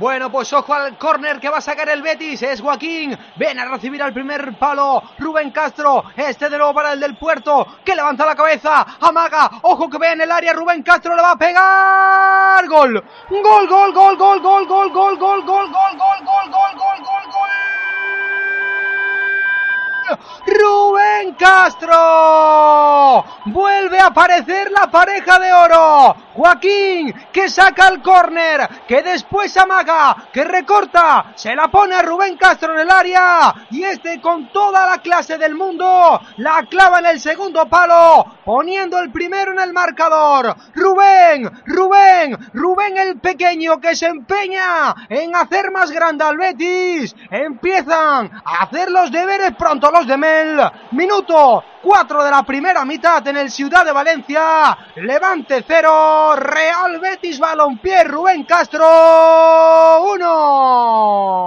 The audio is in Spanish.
Bueno, pues ojo al córner que va a sacar el Betis. Es Joaquín. Ven a recibir al primer palo. Rubén Castro. Este de nuevo para el del puerto. Que levanta la cabeza. Amaga. Ojo que ve en el área. Rubén Castro le va a pegar. Gol. Gol, gol, gol, gol, gol, gol, gol, gol, gol, gol, gol, gol, gol, gol, gol, gol. Rubén Castro. Vuelve a aparecer la pareja de oro. Joaquín que saca el córner, que después amaga, que recorta, se la pone a Rubén Castro en el área y este con toda la clase del mundo la clava en el segundo palo, poniendo el primero en el marcador. Rubén, Rubén, el pequeño que se empeña en hacer más grande al Betis. Empiezan a hacer los deberes pronto los de Mel. Minuto 4 de la primera mitad en el Ciudad de Valencia. Levante 0, Real Betis Balompié, Rubén Castro 1.